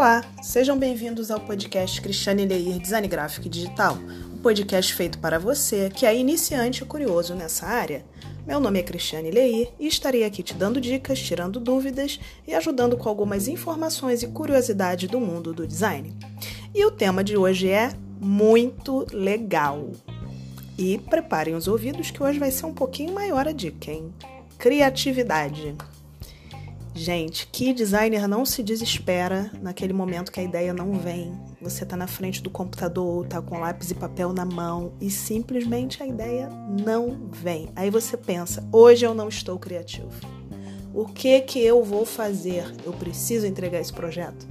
Olá, sejam bem-vindos ao podcast Cristiane Leir Design Gráfico e Digital, um podcast feito para você que é iniciante e curioso nessa área. Meu nome é Cristiane Leir e estarei aqui te dando dicas, tirando dúvidas e ajudando com algumas informações e curiosidades do mundo do design. E o tema de hoje é muito legal. E preparem os ouvidos que hoje vai ser um pouquinho maior a dica, hein? Criatividade. Gente, que designer não se desespera naquele momento que a ideia não vem? Você está na frente do computador, está com lápis e papel na mão e simplesmente a ideia não vem. Aí você pensa: hoje eu não estou criativo. O que que eu vou fazer? Eu preciso entregar esse projeto.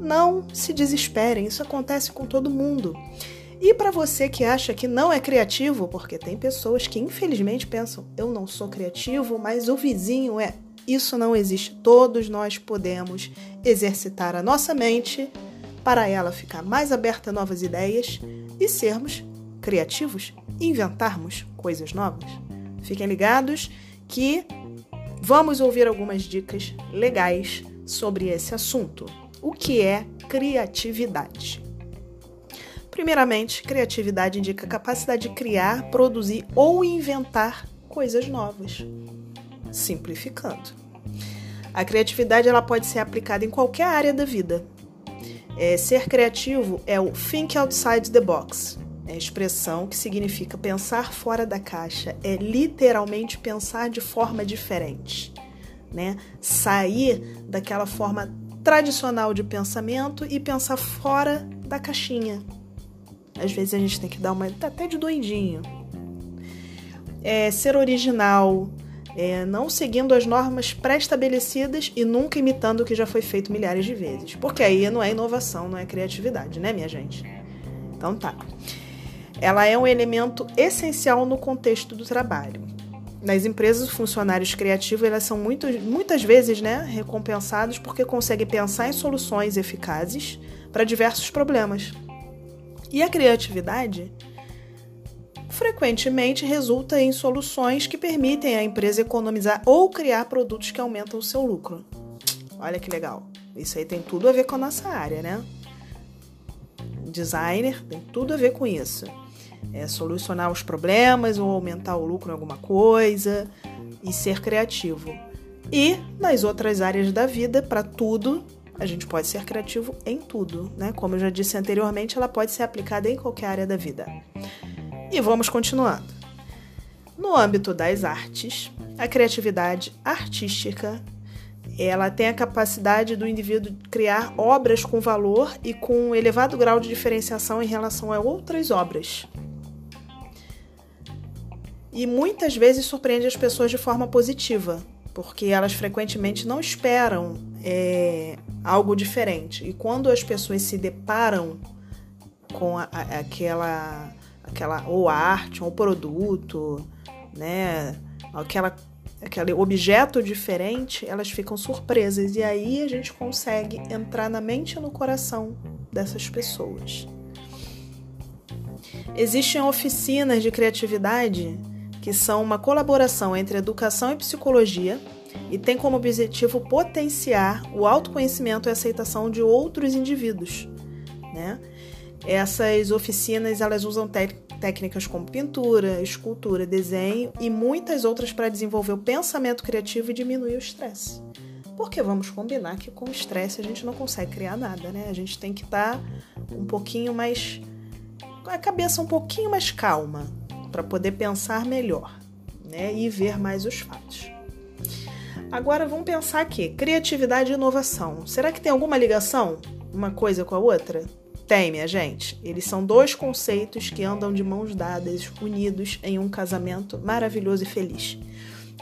Não se desesperem, isso acontece com todo mundo. E para você que acha que não é criativo, porque tem pessoas que infelizmente pensam: eu não sou criativo, mas o vizinho é. Isso não existe. Todos nós podemos exercitar a nossa mente para ela ficar mais aberta a novas ideias e sermos criativos, inventarmos coisas novas. Fiquem ligados que vamos ouvir algumas dicas legais sobre esse assunto. O que é criatividade? Primeiramente, criatividade indica a capacidade de criar, produzir ou inventar coisas novas simplificando. A criatividade ela pode ser aplicada em qualquer área da vida. É, ser criativo é o think outside the box. É a expressão que significa pensar fora da caixa. É literalmente pensar de forma diferente. Né? Sair daquela forma tradicional de pensamento e pensar fora da caixinha. Às vezes a gente tem que dar uma até de doidinho. É, ser original, é, não seguindo as normas pré-estabelecidas e nunca imitando o que já foi feito milhares de vezes. Porque aí não é inovação, não é criatividade, né, minha gente? Então tá. Ela é um elemento essencial no contexto do trabalho. Nas empresas, os funcionários criativos elas são muito, muitas vezes né, recompensados porque conseguem pensar em soluções eficazes para diversos problemas. E a criatividade frequentemente resulta em soluções que permitem à empresa economizar ou criar produtos que aumentam o seu lucro. Olha que legal. Isso aí tem tudo a ver com a nossa área, né? Designer tem tudo a ver com isso. É solucionar os problemas ou aumentar o lucro em alguma coisa e ser criativo. E nas outras áreas da vida, para tudo, a gente pode ser criativo em tudo, né? Como eu já disse anteriormente, ela pode ser aplicada em qualquer área da vida. E vamos continuando. No âmbito das artes, a criatividade artística ela tem a capacidade do indivíduo criar obras com valor e com um elevado grau de diferenciação em relação a outras obras. E muitas vezes surpreende as pessoas de forma positiva, porque elas frequentemente não esperam é, algo diferente. E quando as pessoas se deparam com a, a, aquela aquela ou arte, ou produto, né, aquela aquele objeto diferente, elas ficam surpresas e aí a gente consegue entrar na mente e no coração dessas pessoas. Existem oficinas de criatividade que são uma colaboração entre educação e psicologia e tem como objetivo potenciar o autoconhecimento e aceitação de outros indivíduos, né? Essas oficinas elas usam técnicas como pintura, escultura, desenho e muitas outras para desenvolver o pensamento criativo e diminuir o estresse. Porque vamos combinar que com estresse a gente não consegue criar nada, né? A gente tem que estar tá um pouquinho mais. com a cabeça um pouquinho mais calma para poder pensar melhor né? e ver mais os fatos. Agora vamos pensar aqui: criatividade e inovação. Será que tem alguma ligação uma coisa com a outra? Tem, minha gente. Eles são dois conceitos que andam de mãos dadas, unidos em um casamento maravilhoso e feliz.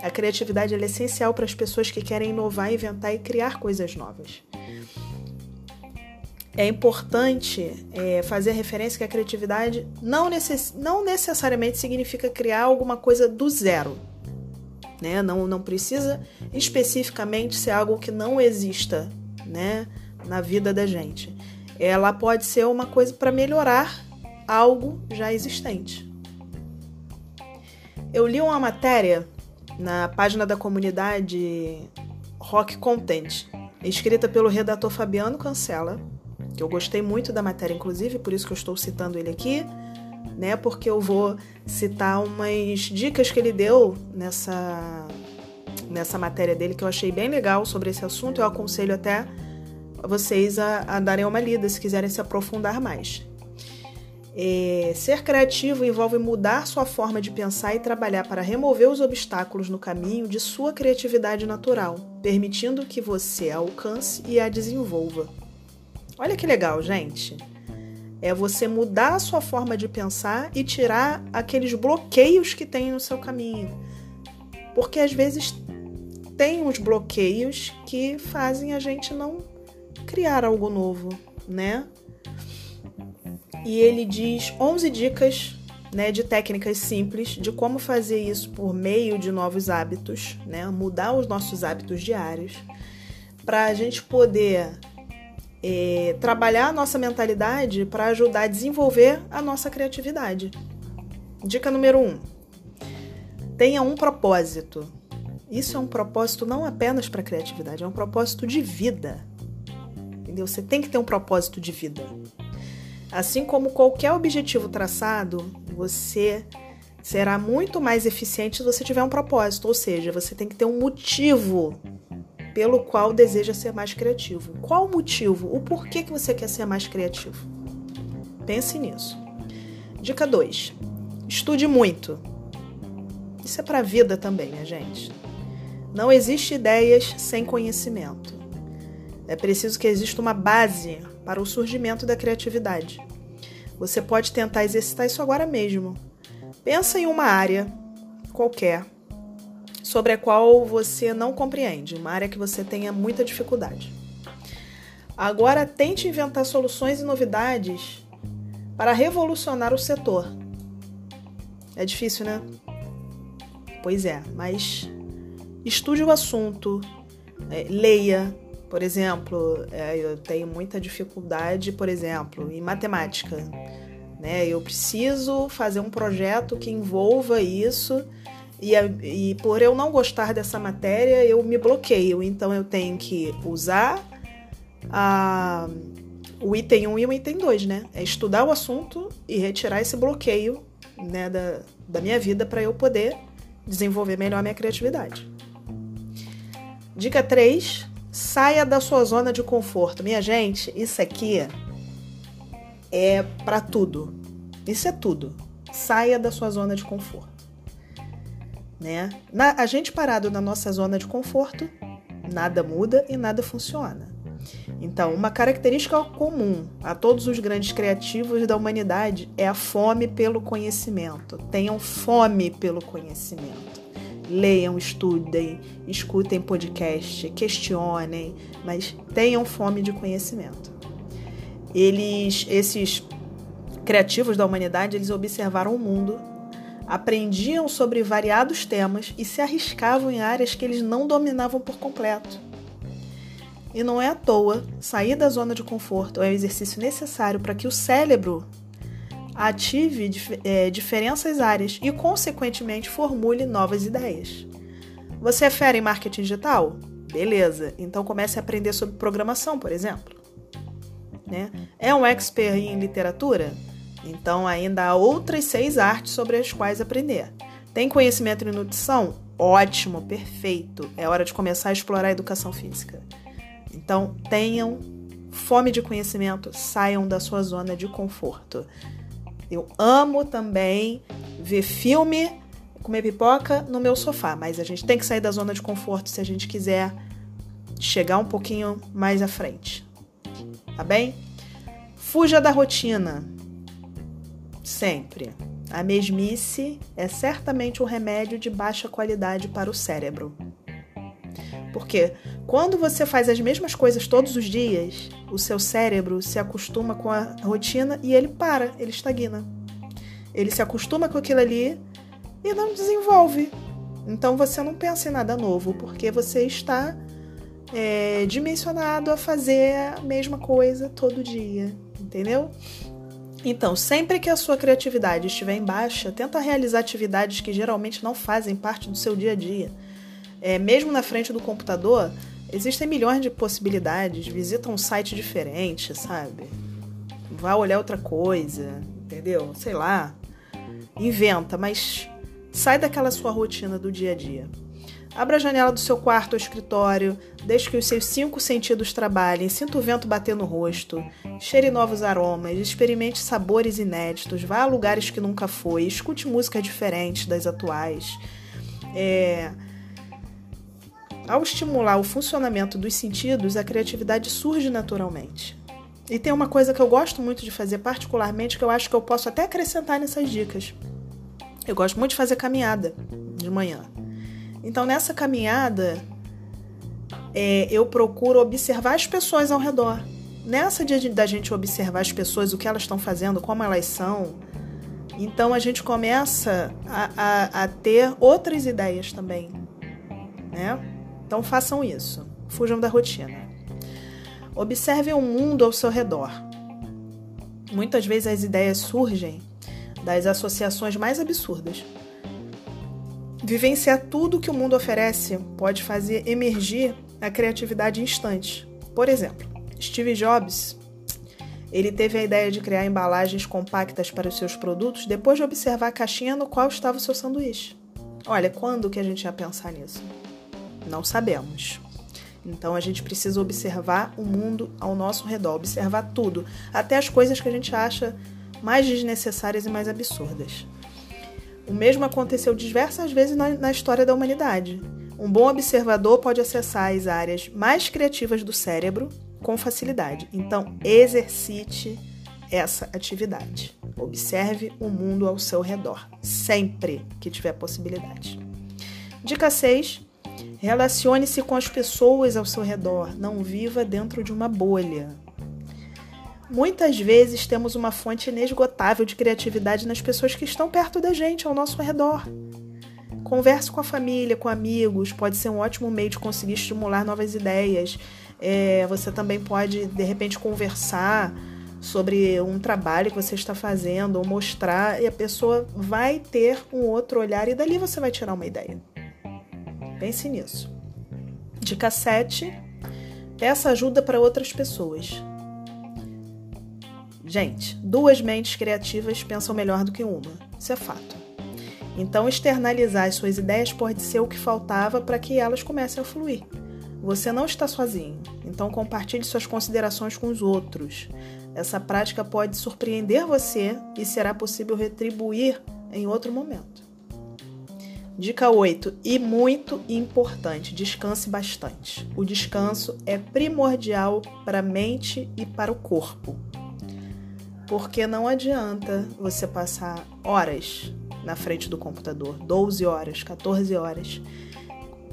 A criatividade é essencial para as pessoas que querem inovar, inventar e criar coisas novas. É importante é, fazer referência que a criatividade não, necess, não necessariamente significa criar alguma coisa do zero. Né? Não, não precisa especificamente ser algo que não exista né? na vida da gente ela pode ser uma coisa para melhorar algo já existente. Eu li uma matéria na página da comunidade Rock Content escrita pelo redator Fabiano Cancela, que eu gostei muito da matéria, inclusive, por isso que eu estou citando ele aqui, né? Porque eu vou citar umas dicas que ele deu nessa, nessa matéria dele que eu achei bem legal sobre esse assunto. Eu aconselho até vocês a, a darem uma lida se quiserem se aprofundar mais. É, ser criativo envolve mudar sua forma de pensar e trabalhar para remover os obstáculos no caminho de sua criatividade natural, permitindo que você a alcance e a desenvolva. Olha que legal, gente. É você mudar a sua forma de pensar e tirar aqueles bloqueios que tem no seu caminho. Porque às vezes tem uns bloqueios que fazem a gente não criar algo novo, né? e ele diz 11 dicas né, de técnicas simples de como fazer isso por meio de novos hábitos, né, mudar os nossos hábitos diários, para a gente poder é, trabalhar a nossa mentalidade para ajudar a desenvolver a nossa criatividade. Dica número 1: um, tenha um propósito. Isso é um propósito não apenas para criatividade, é um propósito de vida. Entendeu? Você tem que ter um propósito de vida. Assim como qualquer objetivo traçado, você será muito mais eficiente se você tiver um propósito, ou seja, você tem que ter um motivo pelo qual deseja ser mais criativo. Qual o motivo? O porquê que você quer ser mais criativo? Pense nisso. Dica 2. Estude muito. Isso é para a vida também, né, gente? Não existe ideias sem conhecimento. É preciso que exista uma base para o surgimento da criatividade. Você pode tentar exercitar isso agora mesmo. Pensa em uma área qualquer sobre a qual você não compreende, uma área que você tenha muita dificuldade. Agora tente inventar soluções e novidades para revolucionar o setor. É difícil, né? Pois é, mas estude o assunto, é, leia, por exemplo, é, eu tenho muita dificuldade, por exemplo, em matemática. Né? Eu preciso fazer um projeto que envolva isso e, e por eu não gostar dessa matéria, eu me bloqueio. Então eu tenho que usar a, o item 1 e o item 2, né? É estudar o assunto e retirar esse bloqueio né, da, da minha vida para eu poder desenvolver melhor a minha criatividade. Dica 3, Saia da sua zona de conforto. Minha gente, isso aqui é para tudo. Isso é tudo. Saia da sua zona de conforto. Né? Na, a gente parado na nossa zona de conforto, nada muda e nada funciona. Então, uma característica comum a todos os grandes criativos da humanidade é a fome pelo conhecimento. Tenham fome pelo conhecimento leiam, estudem, escutem podcast, questionem, mas tenham fome de conhecimento. Eles, esses criativos da humanidade, eles observaram o mundo, aprendiam sobre variados temas e se arriscavam em áreas que eles não dominavam por completo. E não é à toa, sair da zona de conforto é o exercício necessário para que o cérebro ative é, diferentes áreas e, consequentemente, formule novas ideias. Você é fera em marketing digital? Beleza, então comece a aprender sobre programação, por exemplo. Né? É um expert em literatura? Então ainda há outras seis artes sobre as quais aprender. Tem conhecimento em nutrição? Ótimo, perfeito. É hora de começar a explorar a educação física. Então tenham fome de conhecimento, saiam da sua zona de conforto. Eu amo também ver filme, comer pipoca no meu sofá, mas a gente tem que sair da zona de conforto se a gente quiser chegar um pouquinho mais à frente. Tá bem? Fuja da rotina. Sempre. A mesmice é certamente um remédio de baixa qualidade para o cérebro. Porque quando você faz as mesmas coisas todos os dias, o seu cérebro se acostuma com a rotina e ele para, ele estagna. Ele se acostuma com aquilo ali e não desenvolve. Então você não pensa em nada novo, porque você está é, dimensionado a fazer a mesma coisa todo dia, entendeu? Então, sempre que a sua criatividade estiver em baixa, tenta realizar atividades que geralmente não fazem parte do seu dia a dia. É, mesmo na frente do computador, Existem milhões de possibilidades. Visita um site diferente, sabe? Vá olhar outra coisa, entendeu? Sei lá. Inventa, mas sai daquela sua rotina do dia a dia. Abra a janela do seu quarto ou escritório, deixe que os seus cinco sentidos trabalhem, sinta o vento bater no rosto, cheire novos aromas, experimente sabores inéditos, vá a lugares que nunca foi, escute músicas diferentes das atuais. É... Ao estimular o funcionamento dos sentidos, a criatividade surge naturalmente. E tem uma coisa que eu gosto muito de fazer, particularmente, que eu acho que eu posso até acrescentar nessas dicas. Eu gosto muito de fazer caminhada de manhã. Então, nessa caminhada, é, eu procuro observar as pessoas ao redor. Nessa de, da gente observar as pessoas, o que elas estão fazendo, como elas são, então a gente começa a, a, a ter outras ideias também. Né? Então façam isso. Fujam da rotina. Observem o mundo ao seu redor. Muitas vezes as ideias surgem das associações mais absurdas. Vivenciar tudo que o mundo oferece pode fazer emergir a criatividade instante. Por exemplo, Steve Jobs, ele teve a ideia de criar embalagens compactas para os seus produtos depois de observar a caixinha no qual estava o seu sanduíche. Olha, quando que a gente ia pensar nisso? Não sabemos. Então a gente precisa observar o mundo ao nosso redor, observar tudo, até as coisas que a gente acha mais desnecessárias e mais absurdas. O mesmo aconteceu diversas vezes na, na história da humanidade. Um bom observador pode acessar as áreas mais criativas do cérebro com facilidade. Então, exercite essa atividade. Observe o mundo ao seu redor, sempre que tiver possibilidade. Dica 6. Relacione-se com as pessoas ao seu redor. Não viva dentro de uma bolha. Muitas vezes temos uma fonte inesgotável de criatividade nas pessoas que estão perto da gente, ao nosso redor. Converse com a família, com amigos, pode ser um ótimo meio de conseguir estimular novas ideias. É, você também pode, de repente, conversar sobre um trabalho que você está fazendo ou mostrar, e a pessoa vai ter um outro olhar e dali você vai tirar uma ideia. Pense nisso. Dica 7. Peça ajuda para outras pessoas. Gente, duas mentes criativas pensam melhor do que uma. Isso é fato. Então, externalizar as suas ideias pode ser o que faltava para que elas comecem a fluir. Você não está sozinho, então compartilhe suas considerações com os outros. Essa prática pode surpreender você e será possível retribuir em outro momento. Dica 8, e muito importante: descanse bastante. O descanso é primordial para a mente e para o corpo. Porque não adianta você passar horas na frente do computador 12 horas, 14 horas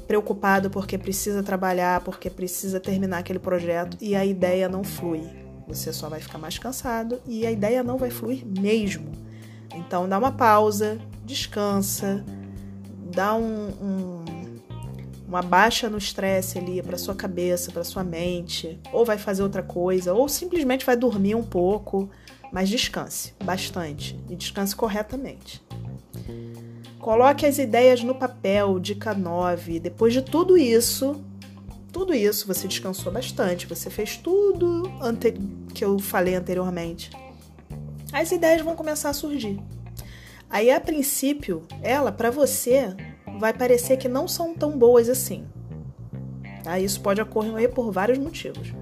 preocupado porque precisa trabalhar, porque precisa terminar aquele projeto e a ideia não flui. Você só vai ficar mais cansado e a ideia não vai fluir mesmo. Então dá uma pausa, descansa, dá um, um uma baixa no estresse ali para sua cabeça, para sua mente, ou vai fazer outra coisa, ou simplesmente vai dormir um pouco, mas descanse bastante e descanse corretamente. Coloque as ideias no papel, dica 9. Depois de tudo isso, tudo isso você descansou bastante, você fez tudo que eu falei anteriormente. As ideias vão começar a surgir. Aí, a princípio, ela para você vai parecer que não são tão boas assim. Tá? Isso pode ocorrer por vários motivos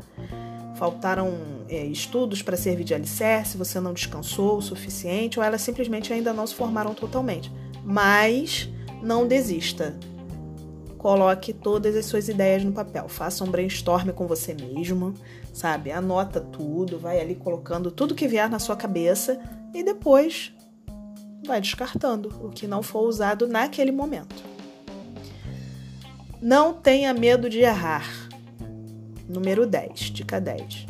faltaram é, estudos para servir de alicerce, você não descansou o suficiente, ou elas simplesmente ainda não se formaram totalmente. Mas não desista. Coloque todas as suas ideias no papel. Faça um brainstorm com você mesmo, sabe? Anota tudo, vai ali colocando tudo que vier na sua cabeça e depois vai descartando o que não for usado naquele momento. Não tenha medo de errar. Número 10, dica 10.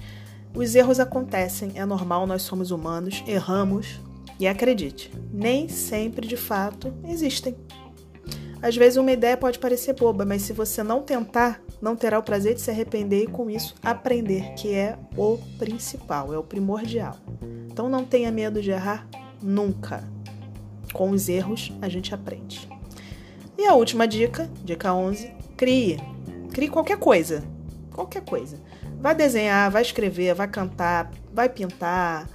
Os erros acontecem, é normal, nós somos humanos, erramos e acredite, nem sempre de fato existem. Às vezes uma ideia pode parecer boba, mas se você não tentar, não terá o prazer de se arrepender e com isso aprender, que é o principal, é o primordial. Então não tenha medo de errar nunca. Com os erros a gente aprende. E a última dica, dica 11, crie. Crie qualquer coisa qualquer coisa. Vai desenhar, vai escrever, vai cantar, vai pintar,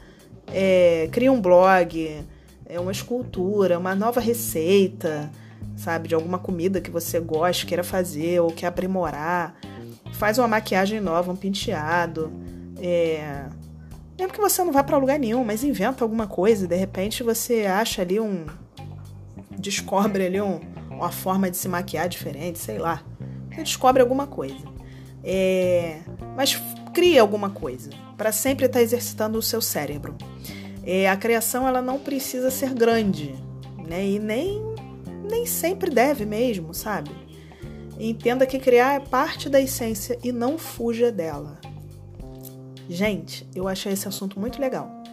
é, cria um blog, é uma escultura, uma nova receita, sabe, de alguma comida que você gosta, queira fazer ou quer aprimorar. Faz uma maquiagem nova, um penteado. É... Mesmo que você não vá para lugar nenhum, mas inventa alguma coisa. De repente você acha ali um. Descobre ali um, uma forma de se maquiar diferente, sei lá. Você descobre alguma coisa. É... Mas cria alguma coisa para sempre estar tá exercitando o seu cérebro. É, a criação ela não precisa ser grande, né? E nem, nem sempre deve mesmo, sabe? Entenda que criar é parte da essência e não fuja dela. Gente, eu achei esse assunto muito legal.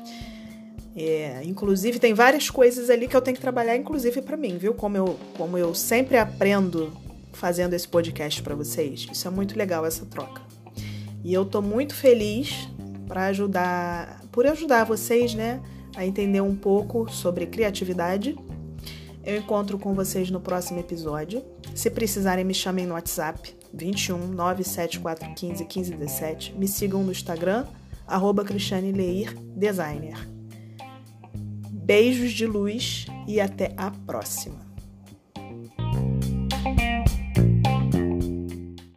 É, inclusive, tem várias coisas ali que eu tenho que trabalhar, inclusive para mim, viu? Como eu, como eu sempre aprendo fazendo esse podcast para vocês. Isso é muito legal, essa troca. E eu tô muito feliz para ajudar, por ajudar vocês, né, a entender um pouco sobre criatividade. Eu encontro com vocês no próximo episódio. Se precisarem, me chamem no WhatsApp 21 97415 1517. Me sigam no Instagram, arroba Cristiane Leir Designer. Beijos de luz e até a próxima!